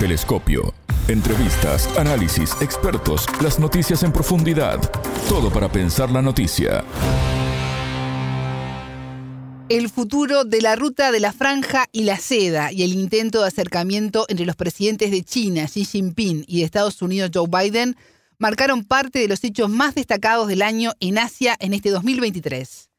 Telescopio. Entrevistas, análisis, expertos, las noticias en profundidad. Todo para pensar la noticia. El futuro de la ruta de la franja y la seda y el intento de acercamiento entre los presidentes de China, Xi Jinping, y de Estados Unidos, Joe Biden, marcaron parte de los hechos más destacados del año en Asia en este 2023.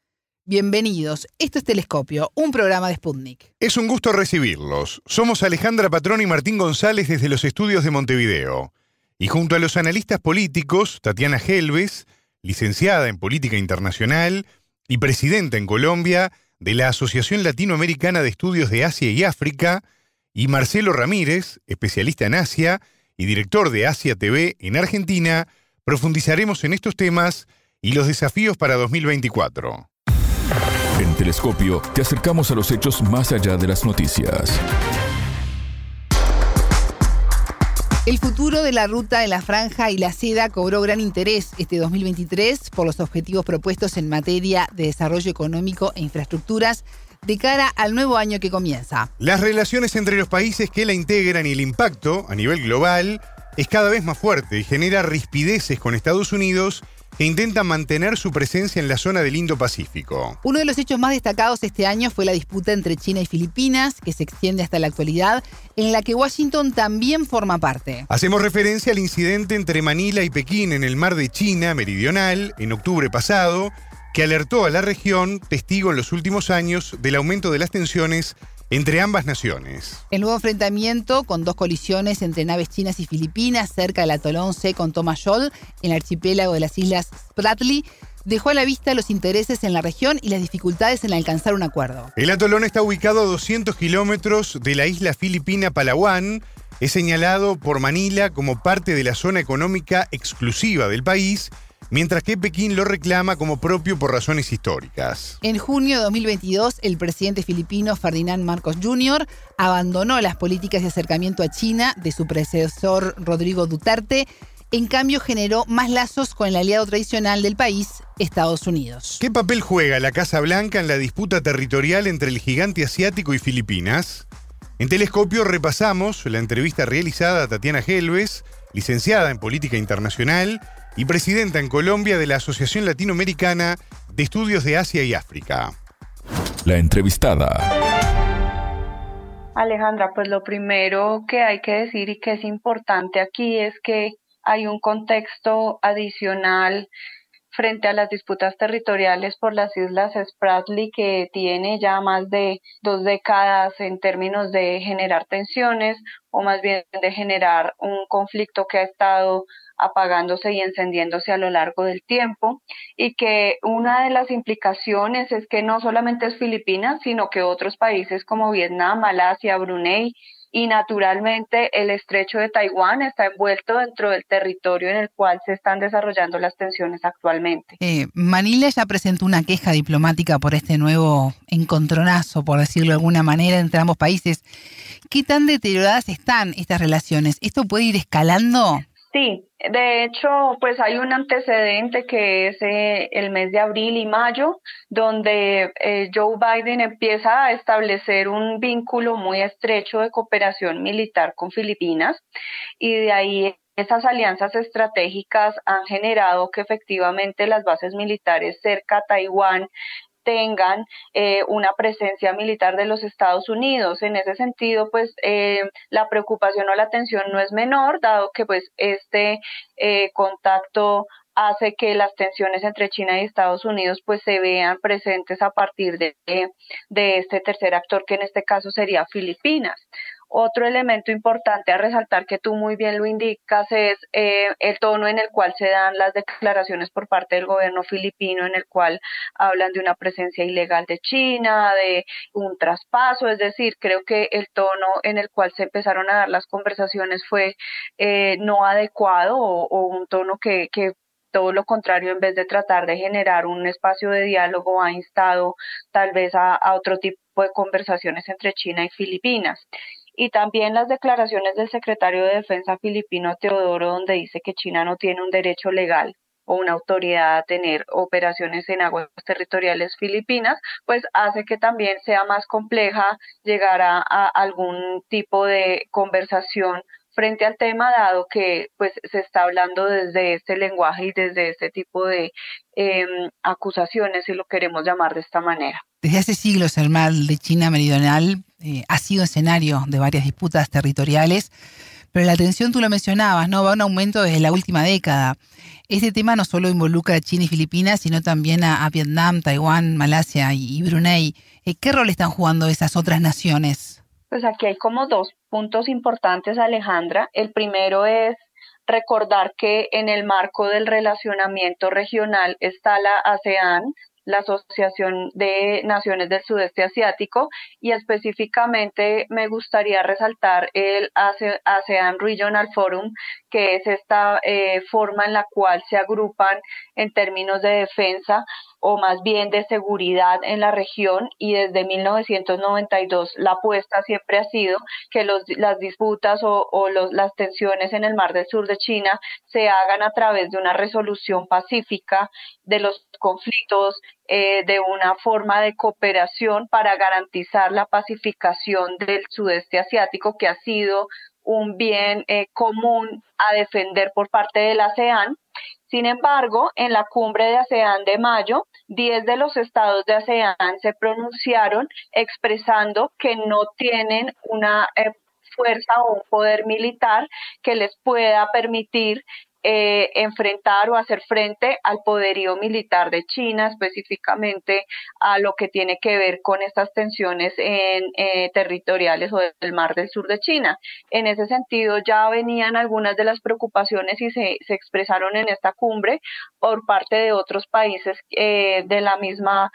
Bienvenidos, esto es Telescopio, un programa de Sputnik. Es un gusto recibirlos. Somos Alejandra Patrón y Martín González desde los estudios de Montevideo. Y junto a los analistas políticos, Tatiana Helves, licenciada en Política Internacional y presidenta en Colombia, de la Asociación Latinoamericana de Estudios de Asia y África, y Marcelo Ramírez, especialista en Asia y director de Asia TV en Argentina, profundizaremos en estos temas y los desafíos para 2024. En Telescopio te acercamos a los hechos más allá de las noticias. El futuro de la ruta de la franja y la seda cobró gran interés este 2023 por los objetivos propuestos en materia de desarrollo económico e infraestructuras de cara al nuevo año que comienza. Las relaciones entre los países que la integran y el impacto a nivel global es cada vez más fuerte y genera rispideces con Estados Unidos que intenta mantener su presencia en la zona del Indo-Pacífico. Uno de los hechos más destacados este año fue la disputa entre China y Filipinas, que se extiende hasta la actualidad, en la que Washington también forma parte. Hacemos referencia al incidente entre Manila y Pekín en el mar de China meridional en octubre pasado, que alertó a la región, testigo en los últimos años del aumento de las tensiones entre ambas naciones. El nuevo enfrentamiento con dos colisiones entre naves chinas y filipinas cerca del atolón C con Tomayol, en el archipiélago de las islas Spratly, dejó a la vista los intereses en la región y las dificultades en alcanzar un acuerdo. El atolón está ubicado a 200 kilómetros de la isla filipina Palawan. Es señalado por Manila como parte de la zona económica exclusiva del país mientras que Pekín lo reclama como propio por razones históricas. En junio de 2022, el presidente filipino Ferdinand Marcos Jr. abandonó las políticas de acercamiento a China de su predecesor Rodrigo Duterte. En cambio, generó más lazos con el aliado tradicional del país, Estados Unidos. ¿Qué papel juega la Casa Blanca en la disputa territorial entre el gigante asiático y Filipinas? En Telescopio repasamos la entrevista realizada a Tatiana Helves, licenciada en Política Internacional y presidenta en Colombia de la Asociación Latinoamericana de Estudios de Asia y África. La entrevistada. Alejandra, pues lo primero que hay que decir y que es importante aquí es que hay un contexto adicional frente a las disputas territoriales por las islas Spratly que tiene ya más de dos décadas en términos de generar tensiones o más bien de generar un conflicto que ha estado apagándose y encendiéndose a lo largo del tiempo y que una de las implicaciones es que no solamente es Filipinas, sino que otros países como Vietnam, Malasia, Brunei y naturalmente el estrecho de Taiwán está envuelto dentro del territorio en el cual se están desarrollando las tensiones actualmente. Eh, Manila ya presentó una queja diplomática por este nuevo encontronazo, por decirlo de alguna manera, entre ambos países. ¿Qué tan deterioradas están estas relaciones? ¿Esto puede ir escalando? Sí, de hecho, pues hay un antecedente que es eh, el mes de abril y mayo, donde eh, Joe Biden empieza a establecer un vínculo muy estrecho de cooperación militar con Filipinas y de ahí esas alianzas estratégicas han generado que efectivamente las bases militares cerca a Taiwán tengan eh, una presencia militar de los Estados Unidos. En ese sentido, pues eh, la preocupación o la atención no es menor, dado que pues este eh, contacto hace que las tensiones entre China y Estados Unidos pues se vean presentes a partir de, de este tercer actor que en este caso sería Filipinas. Otro elemento importante a resaltar que tú muy bien lo indicas es eh, el tono en el cual se dan las declaraciones por parte del gobierno filipino, en el cual hablan de una presencia ilegal de China, de un traspaso, es decir, creo que el tono en el cual se empezaron a dar las conversaciones fue eh, no adecuado o, un tono que, que todo lo contrario, en vez de tratar de generar un espacio de diálogo, ha instado tal vez a, a otro tipo de conversaciones entre China y Filipinas y también las declaraciones del secretario de Defensa filipino Teodoro, donde dice que China no tiene un derecho legal o una autoridad a tener operaciones en aguas territoriales filipinas, pues hace que también sea más compleja llegar a, algún tipo de conversación frente al tema, dado que pues se está hablando desde este lenguaje y desde este tipo de em, acusaciones, si lo queremos llamar de esta manera. Desde hace siglos el mar de China Meridional eh, ha sido escenario de varias disputas territoriales pero la tensión, tú lo mencionabas, ¿no? Va a un aumento desde la última década. Este tema no solo involucra a China y Filipinas, sino también a, Vietnam, Taiwán, Malasia y, Brunei. Eh, ¿Qué rol están jugando esas otras naciones? Pues aquí hay como dos puntos importantes, Alejandra. El primero es recordar que en el marco del relacionamiento regional está la ASEAN, la Asociación de Naciones del Sudeste Asiático y específicamente me gustaría resaltar el ASEAN Regional Forum, que es esta eh, forma en la cual se agrupan en términos de defensa o más bien de seguridad en la región y desde 1992 la apuesta siempre ha sido que los, las disputas o, las tensiones en el Mar del Sur de China se hagan a través de una resolución pacífica de los conflictos, eh, de una forma de cooperación para garantizar la pacificación del sudeste asiático que ha sido un bien eh, común a defender por parte de la ASEAN sin embargo, en la cumbre de ASEAN de mayo, 10 de los estados de ASEAN se pronunciaron expresando que no tienen una eh, fuerza o un poder militar que les pueda permitir eh, enfrentar o hacer frente al poderío militar de China, específicamente a lo que tiene que ver con estas tensiones en, eh, territoriales o del Mar del Sur de China. En ese sentido, ya venían algunas de las preocupaciones y se, se expresaron en esta cumbre por parte de otros países eh, de la misma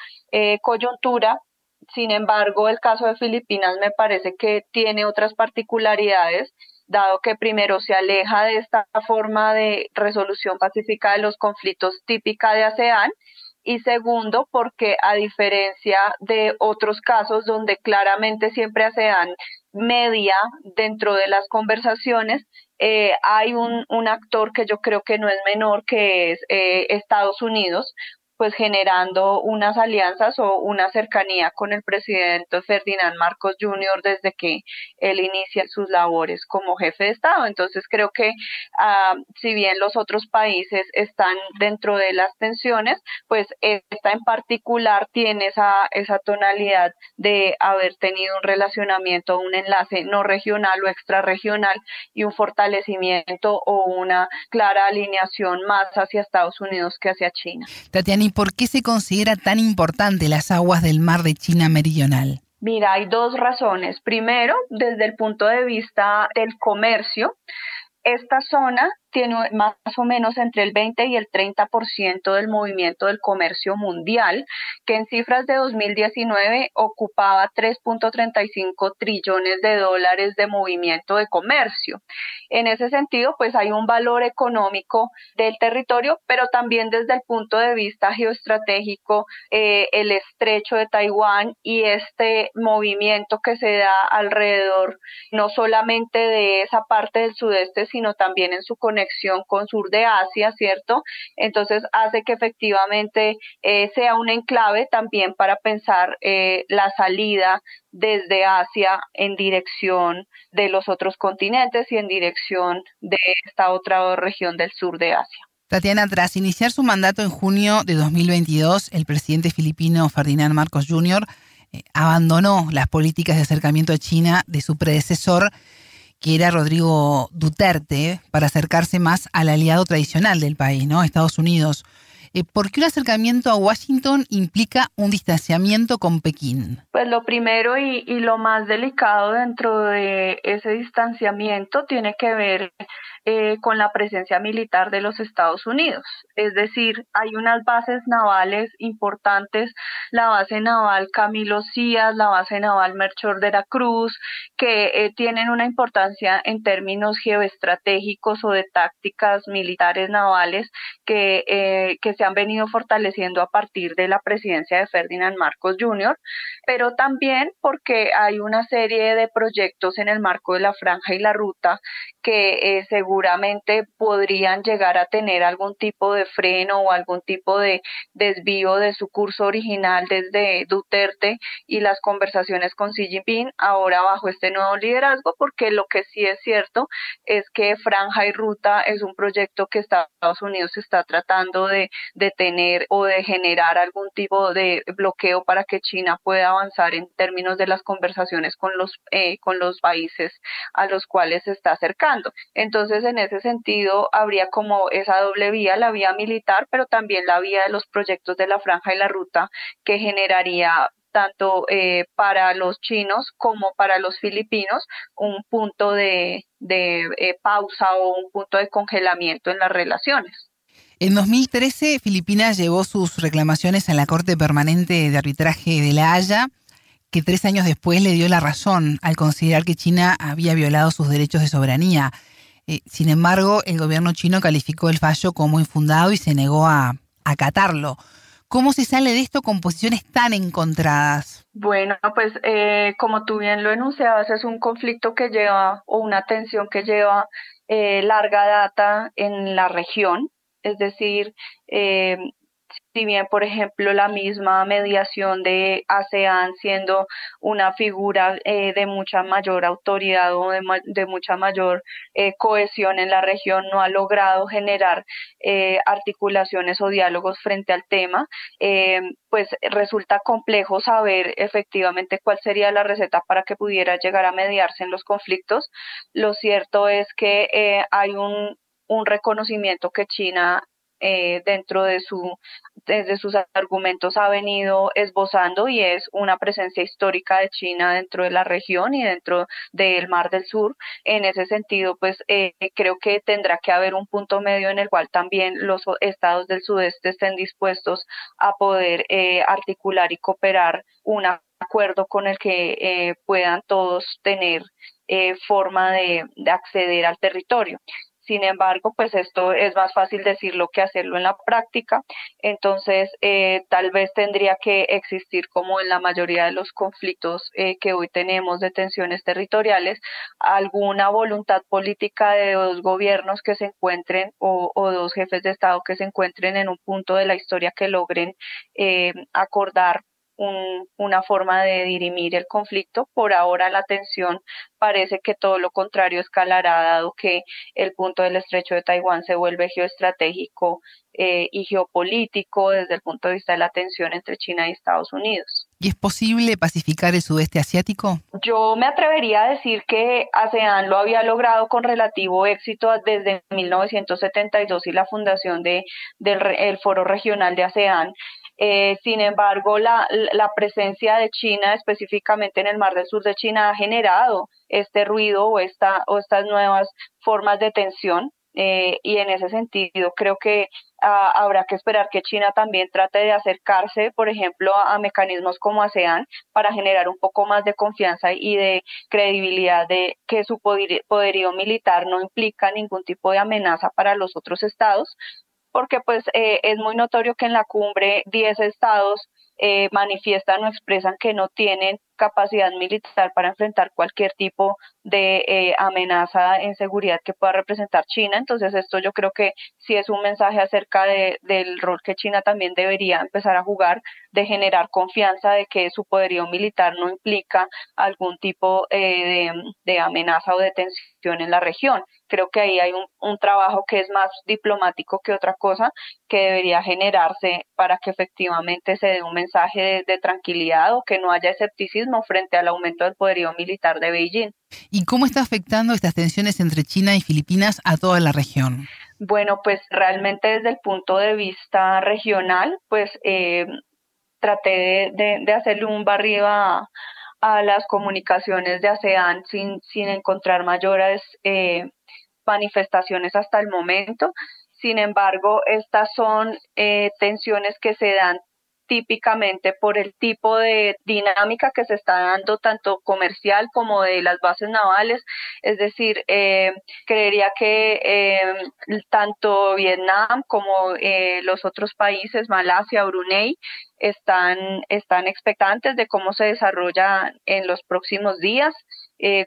coyuntura sin embargo, el caso de Filipinas me parece que tiene otras particularidades dado que primero se aleja de esta forma de resolución pacífica de los conflictos típica de ASEAN y segundo porque a diferencia de otros casos donde claramente siempre ASEAN media dentro de las conversaciones, eh, hay un, un, actor que yo creo que no es menor, que es eh, Estados Unidos, pues generando unas alianzas o una cercanía con el presidente Ferdinand Marcos Jr. desde que él inicia sus labores como jefe de Estado. Entonces creo que ah, si bien los otros países están dentro de las tensiones, pues esta en particular tiene esa, esa tonalidad de haber tenido un relacionamiento, un enlace no regional o extrarregional y un fortalecimiento o una clara alineación más hacia Estados Unidos que hacia China. ¿Y por qué se considera tan importante las aguas del mar de China Meridional? Mira, hay dos razones. Primero, desde el punto de vista del comercio, esta zona tiene más o menos entre el 20 y el 30% del movimiento del comercio mundial, que en cifras de 2019 ocupaba 3.35 trillones de dólares de movimiento de comercio. En ese sentido, pues hay un valor económico del territorio, pero también desde el punto de vista geoestratégico, eh, el estrecho de Taiwán y este movimiento que se da alrededor no solamente de esa parte del sudeste, sino también en su conexión con sur de Asia, ¿cierto? Entonces hace que efectivamente eh, sea un enclave también para pensar eh, la salida desde Asia en dirección de los otros continentes y en dirección de esta otra región del sur de Asia. Tatiana, tras iniciar su mandato en junio de 2022, el presidente filipino Ferdinand Marcos Jr. Eh, abandonó las políticas de acercamiento a China de su predecesor que era Rodrigo Duterte, para acercarse más al aliado tradicional del país, ¿no? Estados Unidos. Eh, ¿Por qué un acercamiento a Washington implica un distanciamiento con Pekín? Pues lo primero y, y lo más delicado dentro de ese distanciamiento tiene que ver eh, con la presencia militar de los Estados Unidos. Es decir, hay unas bases navales importantes, la base naval Camilo Cías, la base naval Melchor de la Cruz, que eh, tienen una importancia en términos geoestratégicos o de tácticas militares navales que, eh, que se han venido fortaleciendo a partir de la presidencia de Ferdinand Marcos Jr., pero también porque hay una serie de proyectos en el marco de la franja y la ruta que eh, seguramente podrían llegar a tener algún tipo de freno o algún tipo de desvío de su curso original desde Duterte y las conversaciones con Xi Jinping ahora bajo este nuevo liderazgo, porque lo que sí es cierto es que franja y ruta es un proyecto que Estados Unidos está tratando de detener o de generar algún tipo de bloqueo para que China pueda avanzar en términos de las conversaciones con los eh, con los países a los cuales se está acercando. Entonces, en ese sentido, habría como esa doble vía, la vía militar, pero también la vía de los proyectos de la franja y la ruta que generaría tanto eh, para los chinos como para los filipinos un punto de, eh, pausa o un punto de congelamiento en las relaciones. En 2013, Filipinas llevó sus reclamaciones a la Corte Permanente de Arbitraje de La Haya que tres años después le dio la razón al considerar que China había violado sus derechos de soberanía. Eh, sin embargo, el gobierno chino calificó el fallo como infundado y se negó a acatarlo. ¿Cómo se sale de esto con posiciones tan encontradas? Bueno, pues eh, como tú bien lo enunciabas, es un conflicto que lleva o una tensión que lleva eh, larga data en la región. Es decir, si bien, por ejemplo, la misma mediación de ASEAN siendo una figura eh, de mucha mayor autoridad o de, mucha mayor eh, cohesión en la región no ha logrado generar eh, articulaciones o diálogos frente al tema, pues resulta complejo saber efectivamente cuál sería la receta para que pudiera llegar a mediarse en los conflictos. Lo cierto es que hay un un reconocimiento que China eh, dentro de su desde sus argumentos ha venido esbozando y es una presencia histórica de China dentro de la región y dentro del Mar del Sur. En ese sentido, pues eh, creo que tendrá que haber un punto medio en el cual también los estados del sudeste estén dispuestos a poder eh, articular y cooperar un acuerdo con el que puedan todos tener forma de acceder al territorio. Sin embargo, pues esto es más fácil decirlo que hacerlo en la práctica. Entonces, eh, tal vez tendría que existir, como en la mayoría de los conflictos eh, que hoy tenemos de tensiones territoriales, alguna voluntad política de dos gobiernos que se encuentren o, dos jefes de Estado que se encuentren en un punto de la historia que logren eh, acordar una forma de dirimir el conflicto. Por ahora la tensión parece que todo lo contrario escalará, dado que el punto del estrecho de Taiwán se vuelve geoestratégico eh, y geopolítico desde el punto de vista de la tensión entre China y Estados Unidos. ¿Y es posible pacificar el sudeste asiático? Yo me atrevería a decir que ASEAN lo había logrado con relativo éxito desde 1972 y la fundación de, del el Foro Regional de ASEAN. Eh, sin embargo, la, la, presencia de China, específicamente en el Mar del Sur de China, ha generado este ruido o, esta, o estas nuevas formas de tensión. Eh, y en ese sentido, creo que ah, habrá que esperar que China también trate de acercarse, por ejemplo, a, mecanismos como ASEAN para generar un poco más de confianza y de credibilidad de que su poderío militar no implica ningún tipo de amenaza para los otros estados, porque pues eh, es muy notorio que en la cumbre 10 estados eh, manifiestan o expresan que no tienen capacidad militar para enfrentar cualquier tipo de eh, amenaza en seguridad que pueda representar China. Entonces esto yo creo que sí es un mensaje acerca de, del rol que China también debería empezar a jugar, de generar confianza de que su poderío militar no implica algún tipo eh, de, de, amenaza o de tensión en la región. Creo que ahí hay un, un trabajo que es más diplomático que otra cosa que debería generarse para que efectivamente se dé un mensaje de, de tranquilidad o que no haya escepticismo frente al aumento del poderío militar de Beijing. ¿Y cómo está afectando estas tensiones entre China y Filipinas a toda la región? Bueno, pues realmente desde el punto de vista regional, pues eh, traté de, hacerle un barrido a, las comunicaciones de ASEAN sin, sin encontrar mayores eh, manifestaciones hasta el momento. Sin embargo, estas son eh, tensiones que se dan típicamente por el tipo de dinámica que se está dando tanto comercial como de las bases navales. Es decir, eh, creería que eh, tanto Vietnam como eh, los otros países, Malasia, Brunei, están, están expectantes de cómo se desarrolla en los próximos días.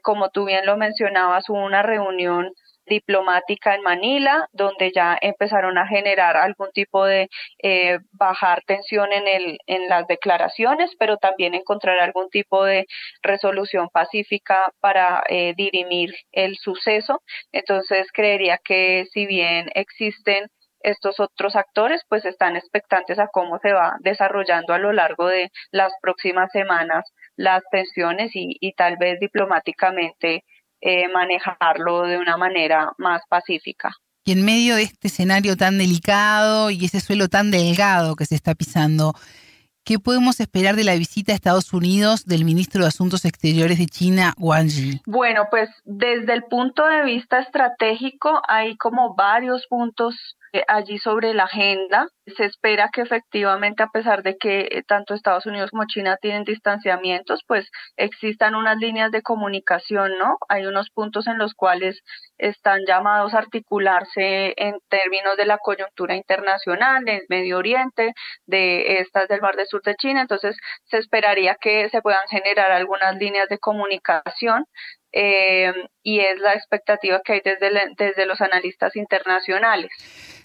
como tú bien lo mencionabas, hubo una reunión diplomática en Manila, donde ya empezaron a generar algún tipo de eh, bajar tensión en, el, en las declaraciones, pero también encontrar algún tipo de resolución pacífica para eh, dirimir el suceso. Entonces, creería que si bien existen estos otros actores pues están expectantes a cómo se va desarrollando a lo largo de las próximas semanas las tensiones y, y tal vez diplomáticamente eh, manejarlo de una manera más pacífica. Y en medio de este escenario tan delicado y ese suelo tan delgado que se está pisando, ¿qué podemos esperar de la visita a Estados Unidos del ministro de Asuntos Exteriores de China, Wang Yi? Bueno, pues desde el punto de vista estratégico hay como varios puntos allí sobre la agenda. Se espera que efectivamente, a pesar de que eh, tanto Estados Unidos como China tienen distanciamientos, pues existan unas líneas de comunicación, ¿no? Hay unos puntos en los cuales están llamados a articularse en términos de la coyuntura internacional, del Medio Oriente, de estas del Mar del Sur de China. Entonces, se esperaría que se puedan generar algunas líneas de comunicación eh, y es la expectativa que hay desde, desde los analistas internacionales.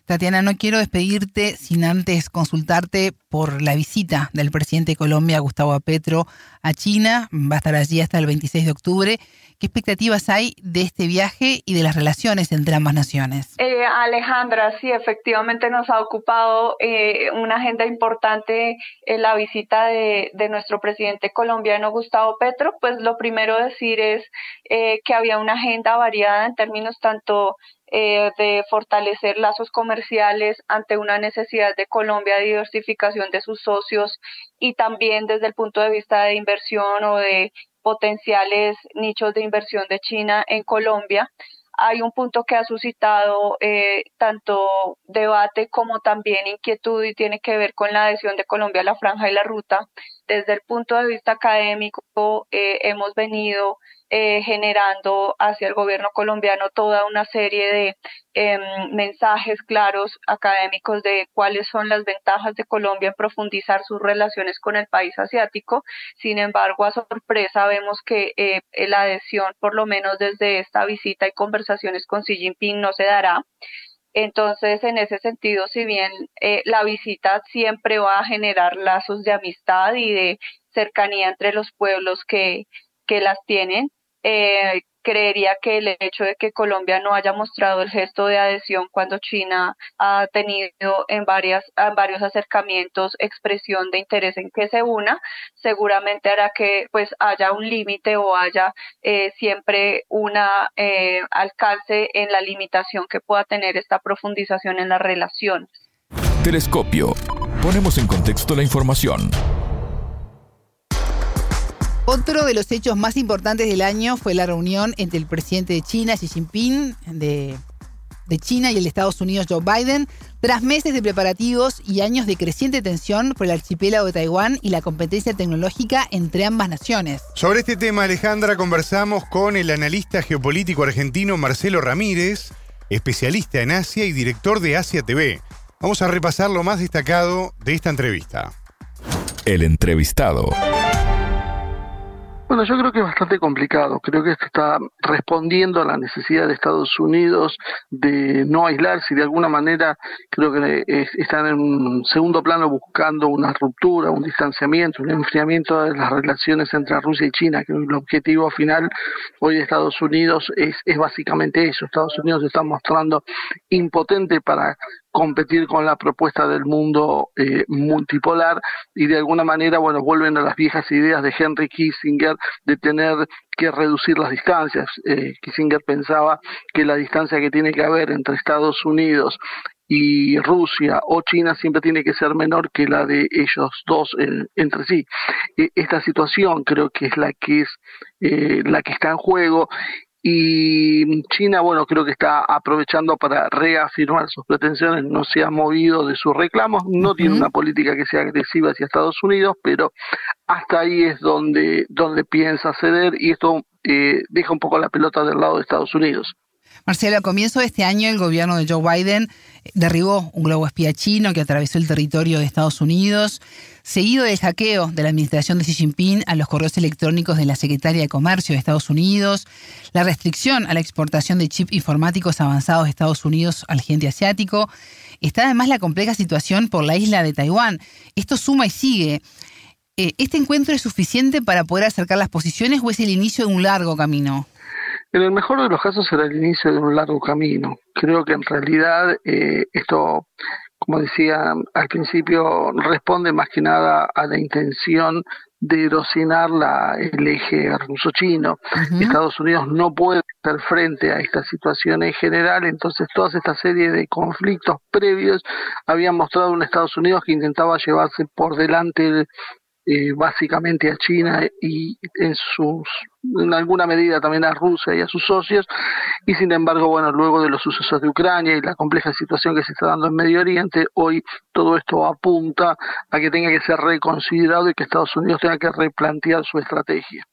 Tatiana, no quiero despedirte sin antes consultarte por la visita del presidente de Colombia, Gustavo Petro, a China. Va a estar allí hasta el 26 de octubre. ¿Qué expectativas hay de este viaje y de las relaciones entre ambas naciones? Eh, Alejandra, sí, efectivamente nos ha ocupado eh, una agenda importante en la visita de, nuestro presidente colombiano, Gustavo Petro. Pues lo primero decir es eh, que había una agenda variada en términos tanto eh, de fortalecer lazos comerciales ante una necesidad de Colombia de diversificación de sus socios y también desde el punto de vista de inversión o de potenciales nichos de inversión de China en Colombia. Hay un punto que ha suscitado eh, tanto debate como también inquietud y tiene que ver con la adhesión de Colombia a la franja y la ruta. Desde el punto de vista académico, eh, hemos venido eh, generando hacia el gobierno colombiano toda una serie de em, mensajes claros académicos de cuáles son las ventajas de Colombia en profundizar sus relaciones con el país asiático. Sin embargo, a sorpresa vemos que eh, la adhesión, por lo menos desde esta visita y conversaciones con Xi Jinping, no se dará. Entonces, en ese sentido, si bien eh, la visita siempre va a generar lazos de amistad y de cercanía entre los pueblos que, que las tienen, eh, creería que el hecho de que Colombia no haya mostrado el gesto de adhesión cuando China ha tenido en varias en varios acercamientos expresión de interés en que se una seguramente hará que pues haya un límite o haya eh, siempre una eh, alcance en la limitación que pueda tener esta profundización en las relaciones. Telescopio. Ponemos en contexto la información. Otro de los hechos más importantes del año fue la reunión entre el presidente de China, Xi Jinping, de, China y el de Estados Unidos, Joe Biden, tras meses de preparativos y años de creciente tensión por el archipiélago de Taiwán y la competencia tecnológica entre ambas naciones. Sobre este tema, Alejandra, conversamos con el analista geopolítico argentino Marcelo Ramírez, especialista en Asia y director de Asia TV. Vamos a repasar lo más destacado de esta entrevista. El entrevistado. Bueno, yo creo que es bastante complicado. Creo que esto está respondiendo a la necesidad de Estados Unidos de no aislarse y de alguna manera creo que están en un segundo plano buscando una ruptura, un distanciamiento, un enfriamiento de las relaciones entre Rusia y China. Creo que el objetivo final hoy de Estados Unidos es, es básicamente eso. Estados Unidos se está mostrando impotente para competir con la propuesta del mundo eh, multipolar y de alguna manera, bueno, vuelven a las viejas ideas de Henry Kissinger de tener que reducir las distancias. Eh, Kissinger pensaba que la distancia que tiene que haber entre Estados Unidos y Rusia o China siempre tiene que ser menor que la de ellos dos entre sí. E, esta situación creo que es la que es eh, la que está en juego y China, bueno, creo que está aprovechando para reafirmar sus pretensiones, no se ha movido de sus reclamos, no tiene una política que sea agresiva hacia Estados Unidos, pero hasta ahí es donde, donde piensa ceder y esto eh, deja un poco la pelota del lado de Estados Unidos. Marcelo, a comienzo de este año el gobierno de Joe Biden derribó un globo espía chino que atravesó el territorio de Estados Unidos, seguido del hackeo de la administración de Xi Jinping a los correos electrónicos de la secretaria de Comercio de Estados Unidos, la restricción a la exportación de chips informáticos avanzados de Estados Unidos al gigante asiático. Está además la compleja situación por la isla de Taiwán. Esto suma y sigue. Eh, ¿Este encuentro es suficiente para poder acercar las posiciones o es el inicio de un largo camino? En el mejor de los casos será el inicio de un largo camino. Creo que en realidad eh, esto, como decía al principio, responde más que nada a la intención de erosionar la, el eje ruso-chino. Estados Unidos no puede hacer frente a esta situación en general, entonces toda esta serie de conflictos previos habían mostrado a un Estados Unidos que intentaba llevarse por delante eh, básicamente a China y en sus en alguna medida también a Rusia y a sus socios y sin embargo bueno luego de los sucesos de Ucrania y la compleja situación que se está dando en Medio Oriente hoy todo esto apunta a que tenga que ser reconsiderado y que Estados Unidos tenga que replantear su estrategia.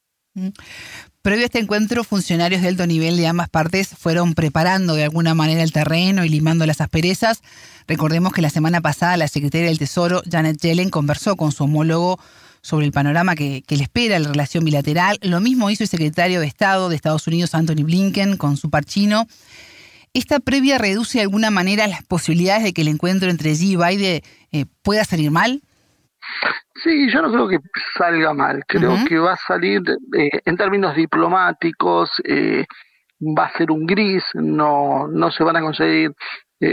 Previo a este encuentro, funcionarios de alto nivel de ambas partes fueron preparando de alguna manera el terreno y limando las asperezas. Recordemos que la semana pasada la secretaria del Tesoro, Janet Yellen, conversó con su homólogo sobre el panorama que, le espera la relación bilateral. Lo mismo hizo el secretario de Estado de Estados Unidos, Anthony Blinken, con su par chino. ¿Esta previa reduce de alguna manera las posibilidades de que el encuentro entre Xi y Biden eh, pueda salir mal? Sí, yo no creo que salga mal. Creo que va a salir eh, en términos diplomáticos, eh, va a ser un gris, no, no se van a conseguir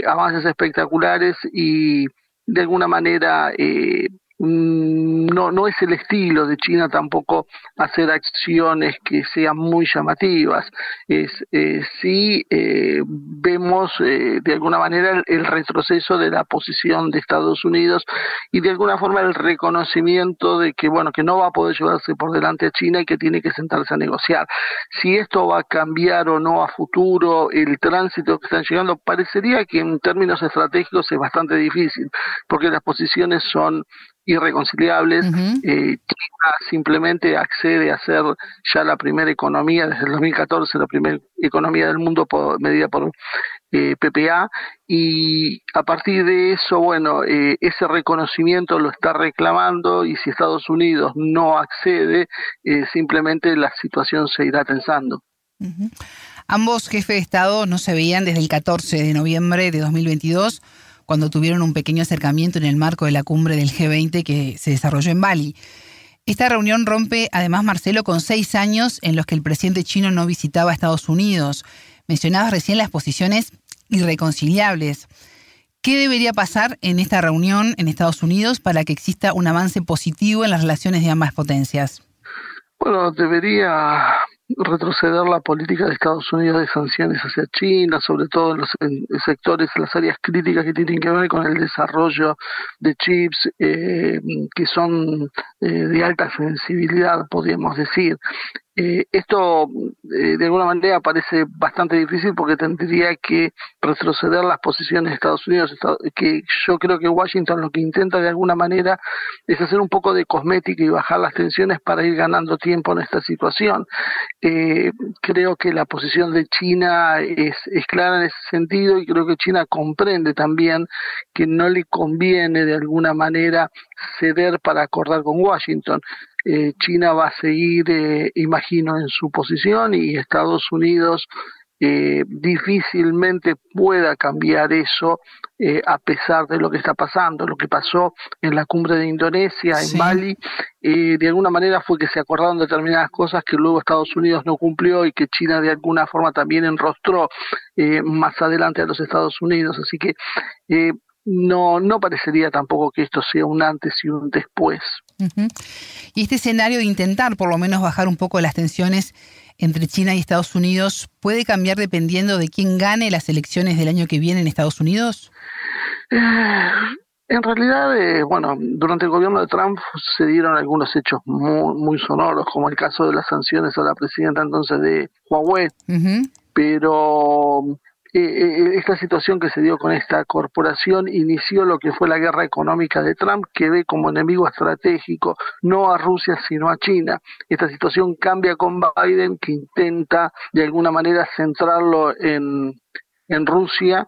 avances espectaculares y de alguna manera Mm, no, no es el estilo de China tampoco hacer acciones que sean muy llamativas. Es, eh, sí eh, vemos eh, de alguna manera el, retroceso de la posición de Estados Unidos y de alguna forma el reconocimiento de que bueno que no va a poder llevarse por delante a China y que tiene que sentarse a negociar. Si esto va a cambiar o no a futuro el tránsito que están llegando, parecería que en términos estratégicos es bastante difícil porque las posiciones son irreconciliables. Eh, China simplemente accede a ser ya la primera economía desde el 2014, la primera economía del mundo por, medida por eh, PPA y a partir de eso, bueno, eh, ese reconocimiento lo está reclamando y si Estados Unidos no accede, simplemente la situación se irá tensando. Ambos jefes de Estado no se veían desde el 14 de noviembre de 2022 cuando tuvieron un pequeño acercamiento en el marco de la cumbre del G20 que se desarrolló en Bali. Esta reunión rompe, además, Marcelo, con seis años en los que el presidente chino no visitaba a Estados Unidos. Mencionabas recién las posiciones irreconciliables. ¿Qué debería pasar en esta reunión en Estados Unidos para que exista un avance positivo en las relaciones de ambas potencias? Bueno, debería retroceder la política de Estados Unidos de sanciones hacia China, sobre todo en los sectores, en las áreas críticas que tienen que ver con el desarrollo de chips eh, que son eh, de alta sensibilidad, podríamos decir. Eh, esto eh, de alguna manera parece bastante difícil porque tendría que retroceder las posiciones de Estados Unidos, que yo creo que Washington lo que intenta de alguna manera es hacer un poco de cosmética y bajar las tensiones para ir ganando tiempo en esta situación. Eh, creo que la posición de China es, es clara en ese sentido y creo que China comprende también que no le conviene de alguna manera ceder para acordar con Washington. Eh, China va a seguir, eh, imagino, en su posición y Estados Unidos eh, difícilmente pueda cambiar eso a pesar de lo que está pasando. Lo que pasó en la cumbre de Indonesia, en Bali, de alguna manera fue que se acordaron determinadas cosas que luego Estados Unidos no cumplió y que China de alguna forma también enrostró más adelante a los Estados Unidos. Así que no, no parecería tampoco que esto sea un antes y un después. Y este escenario de intentar por lo menos bajar un poco las tensiones entre China y Estados Unidos puede cambiar dependiendo de quién gane las elecciones del año que viene en Estados Unidos? Eh, En realidad, eh, bueno, durante el gobierno de Trump se dieron algunos hechos muy, muy sonoros, como el caso de las sanciones a la presidenta entonces de Huawei, pero eh, eh, esta situación que se dio con esta corporación inició lo que fue la guerra económica de Trump, que ve como enemigo estratégico no a Rusia, sino a China. Esta situación cambia con Biden, que intenta de alguna manera centrarlo en, en Rusia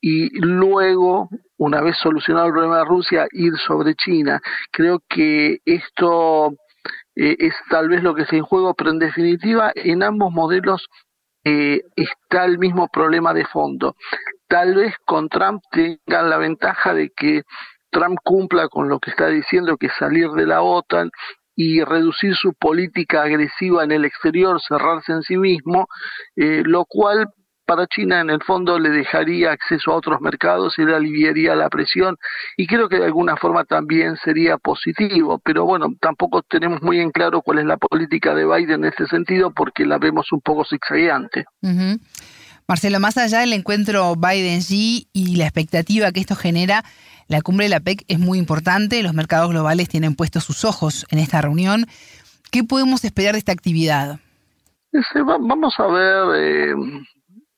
y luego, una vez solucionado el problema de Rusia, ir sobre China. Creo que esto eh, es tal vez lo que se en juego, pero en definitiva en ambos modelos eh, está el mismo problema de fondo. Tal vez con Trump tengan la ventaja de que Trump cumpla con lo que está diciendo, que salir de la OTAN y reducir su política agresiva en el exterior, cerrarse en sí mismo, eh, lo cual para China en el fondo le dejaría acceso a otros mercados y le aliviaría la presión y creo que de alguna forma también sería positivo, pero bueno, tampoco tenemos muy en claro cuál es la política de Biden en este sentido porque la vemos un poco zigzagueante. Marcelo, más allá del encuentro Biden-Xi y la expectativa que esto genera, la cumbre de la PEC es muy importante, los mercados globales tienen puestos sus ojos en esta reunión. ¿Qué podemos esperar de esta actividad? vamos a ver eh,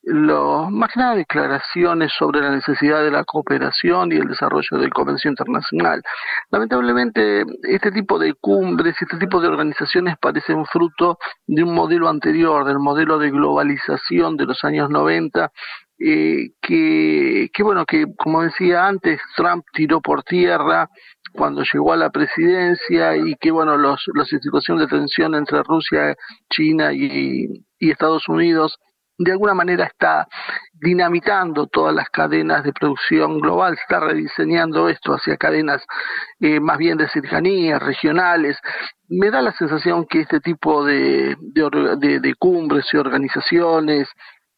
los, más que nada declaraciones sobre la necesidad de la cooperación y el desarrollo del comercio internacional. Lamentablemente, este tipo de cumbres, este tipo de organizaciones parecen fruto de un modelo anterior, del modelo de globalización de los años 90, eh, que, que, bueno, que como decía antes, Trump tiró por tierra cuando llegó a la presidencia y que bueno, los, la situación de tensión entre Rusia, China y, y Estados Unidos de alguna manera está dinamitando todas las cadenas de producción global, está rediseñando esto hacia cadenas eh, más bien de cercanías, regionales. Me da la sensación que este tipo de, cumbres y organizaciones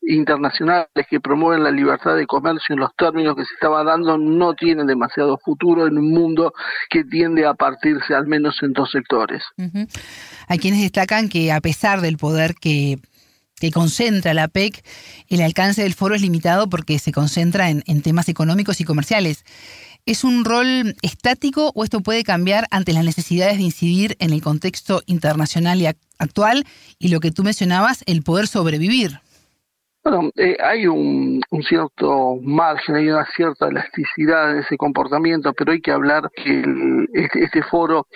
internacionales que promueven la libertad de comercio en los términos que se estaba dando no tienen demasiado futuro en un mundo que tiende a partirse al menos en dos sectores. Hay quienes destacan que a pesar del poder que que concentra la PEC, el alcance del foro es limitado porque se concentra en, temas económicos y comerciales. ¿Es un rol estático o esto puede cambiar ante las necesidades de incidir en el contexto internacional y actual y lo que tú mencionabas, el poder sobrevivir? Bueno, eh, hay un, cierto margen, hay una cierta elasticidad en ese comportamiento, pero hay que hablar que este, este, foro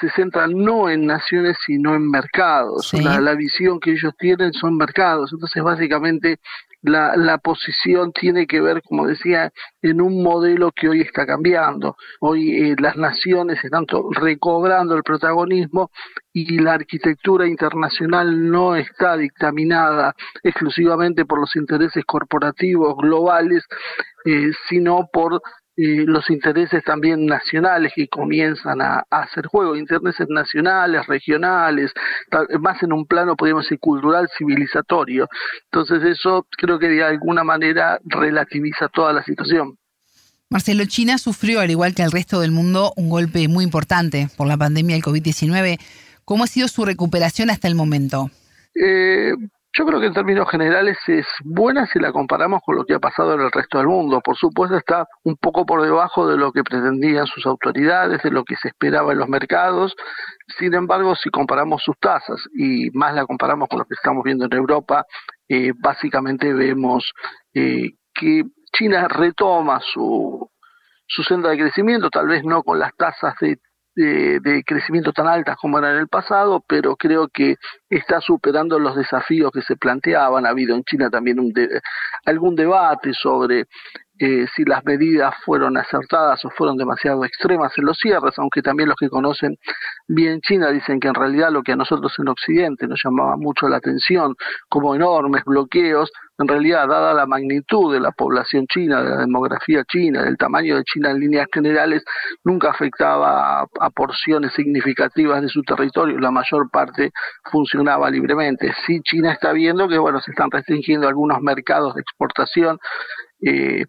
se centra no en naciones, sino en mercados. La, la visión que ellos tienen son mercados. Entonces, básicamente, la, la posición tiene que ver, como decía, en un modelo que hoy está cambiando. Hoy eh, las naciones están recobrando el protagonismo y la arquitectura internacional no está dictaminada exclusivamente por los intereses corporativos globales, eh, sino por eh, los intereses también nacionales que comienzan a, hacer juego, intereses nacionales, regionales, más en un plano, podríamos decir, cultural, civilizatorio. Entonces eso creo que de alguna manera relativiza toda la situación. Marcelo, China sufrió, al igual que el resto del mundo, un golpe muy importante por la pandemia del COVID-19. ¿Cómo ha sido su recuperación hasta el momento? Eh, yo creo que en términos generales es buena si la comparamos con lo que ha pasado en el resto del mundo. Por supuesto está un poco por debajo de lo que pretendían sus autoridades, de lo que se esperaba en los mercados. Sin embargo, si comparamos sus tasas y más la comparamos con lo que estamos viendo en Europa, eh, básicamente vemos eh, que China retoma su, su senda de crecimiento, tal vez no con las tasas de de, crecimiento tan altas como era en el pasado, pero creo que está superando los desafíos que se planteaban. Ha habido en China también un algún debate sobre eh, si las medidas fueron acertadas o fueron demasiado extremas en los cierres, aunque también los que conocen bien China dicen que en realidad lo que a nosotros en Occidente nos llamaba mucho la atención, como enormes bloqueos, en realidad, dada la magnitud de la población china, de la demografía china, del tamaño de China en líneas generales, nunca afectaba a, porciones significativas de su territorio, la mayor parte funcionaba libremente. Sí, China está viendo que, bueno, se están restringiendo algunos mercados de exportación, eh,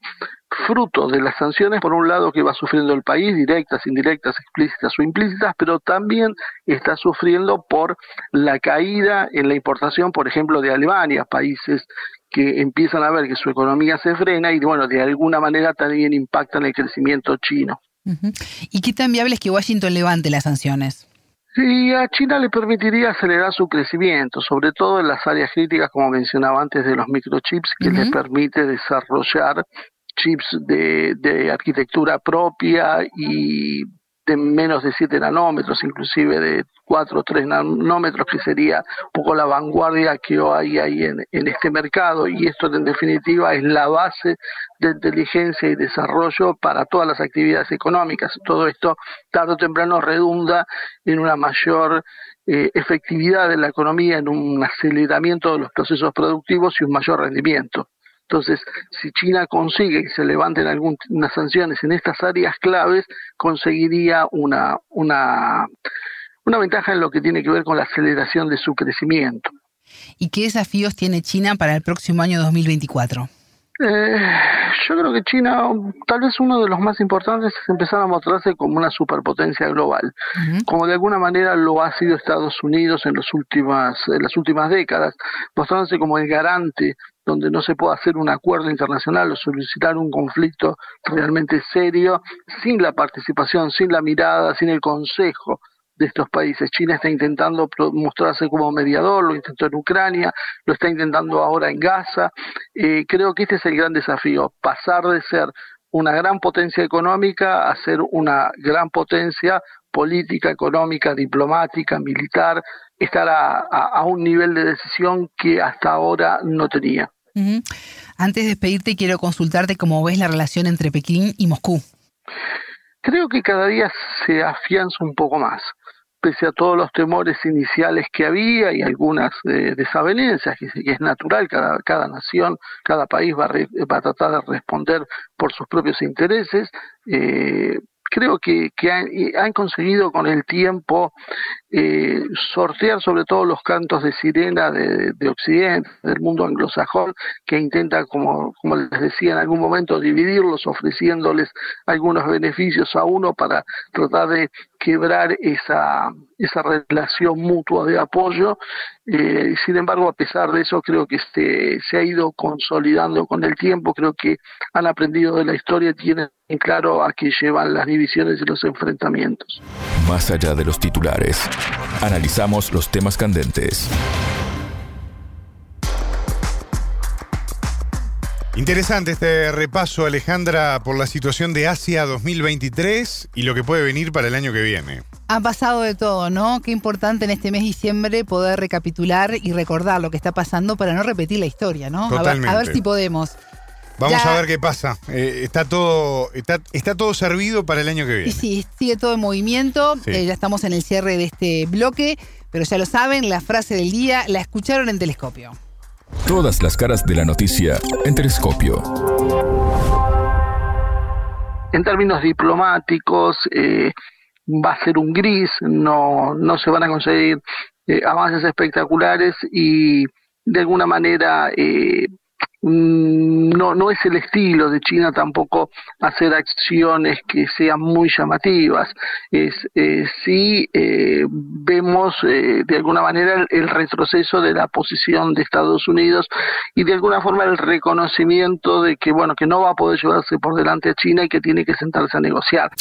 fruto de las sanciones, por un lado, que va sufriendo el país, directas, indirectas, explícitas o implícitas, pero también está sufriendo por la caída en la importación, por ejemplo, de Alemania, países que empiezan a ver que su economía se frena y, bueno, de alguna manera también impacta en el crecimiento chino. ¿Y qué tan viable es que Washington levante las sanciones? Sí, a China le permitiría acelerar su crecimiento, sobre todo en las áreas críticas, como mencionaba antes, de los microchips, que le permite desarrollar chips de, de arquitectura propia y de menos de 7 nanómetros, inclusive de 4 o 3 nanómetros, que sería un poco la vanguardia que hay ahí en, en, este mercado. Y esto, en definitiva, es la base de inteligencia y desarrollo para todas las actividades económicas. Todo esto, tarde o temprano, redunda en una mayor eh, efectividad de la economía, en un aceleramiento de los procesos productivos y un mayor rendimiento. Entonces, si China consigue que se levanten algunas sanciones en estas áreas claves, conseguiría una, una, una ventaja en lo que tiene que ver con la aceleración de su crecimiento. ¿Y qué desafíos tiene China para el próximo año 2024? Eh, yo creo que China, tal vez uno de los más importantes es empezar a mostrarse como una superpotencia global, como de alguna manera lo ha sido Estados Unidos en, los últimas, en las últimas décadas, mostrándose como el garante donde no se puede hacer un acuerdo internacional o solicitar un conflicto realmente serio sin la participación, sin la mirada, sin el consejo de estos países. China está intentando mostrarse como mediador, lo intentó en Ucrania, lo está intentando ahora en Gaza. Eh, creo que este es el gran desafío, pasar de ser una gran potencia económica a ser una gran potencia política, económica, diplomática, militar, estar a un nivel de decisión que hasta ahora no tenía. Antes de despedirte, quiero consultarte cómo ves la relación entre Pekín y Moscú. Creo que cada día se afianza un poco más, pese a todos los temores iniciales que había y algunas eh, desavenencias, que, es natural, cada, cada nación, cada país va a, va a tratar de responder por sus propios intereses. Eh, creo que han, conseguido con el tiempo eh, sortear sobre todo los cantos de sirena de, Occidente, del mundo anglosajón, que intenta, como, les decía en algún momento, dividirlos, ofreciéndoles algunos beneficios a uno para tratar de quebrar esa, esa relación mutua de apoyo. Eh, sin embargo, a pesar de eso, creo que este, se ha ido consolidando con el tiempo, creo que han aprendido de la historia, tienen en claro a qué llevan las divisiones y los enfrentamientos. Más allá de los titulares, analizamos los temas candentes. Interesante este repaso, Alejandra, por la situación de Asia 2023 y lo que puede venir para el año que viene. Ha pasado de todo, ¿no? Qué importante en este mes de diciembre poder recapitular y recordar lo que está pasando para no repetir la historia, ¿no? Totalmente. A ver, si podemos. Vamos a ver qué pasa. Eh, está todo está, está, todo servido para el año que viene. Sí, sigue todo en movimiento. Eh, ya estamos en el cierre de este bloque, pero ya lo saben, la frase del día la escucharon en Telescopio. Todas las caras de la noticia en Telescopio. En términos diplomáticos, eh, va a ser un gris, no, no se van a conseguir eh, avances espectaculares y de alguna manera no, no es el estilo de China tampoco hacer acciones que sean muy llamativas. Es, eh, sí eh, vemos eh, de alguna manera el, retroceso de la posición de Estados Unidos y de alguna forma el reconocimiento de que bueno que no va a poder llevarse por delante a China y que tiene que sentarse a negociar.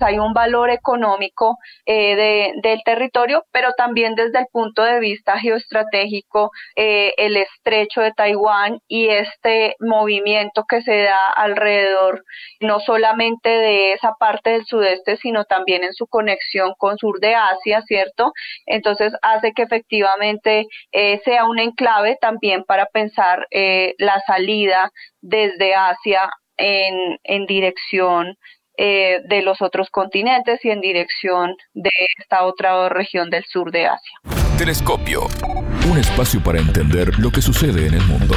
Hay un valor económico de, del territorio, pero también desde el punto de vista geoestratégico, el estrecho de Taiwán y es este movimiento que se da alrededor no solamente de esa parte del sudeste, sino también en su conexión con sur de Asia, ¿cierto? Entonces hace que efectivamente eh, sea un enclave también para pensar eh, la salida desde Asia en, en dirección eh, de los otros continentes y en dirección de esta otra región del sur de Asia. Telescopio, un espacio para entender lo que sucede en el mundo.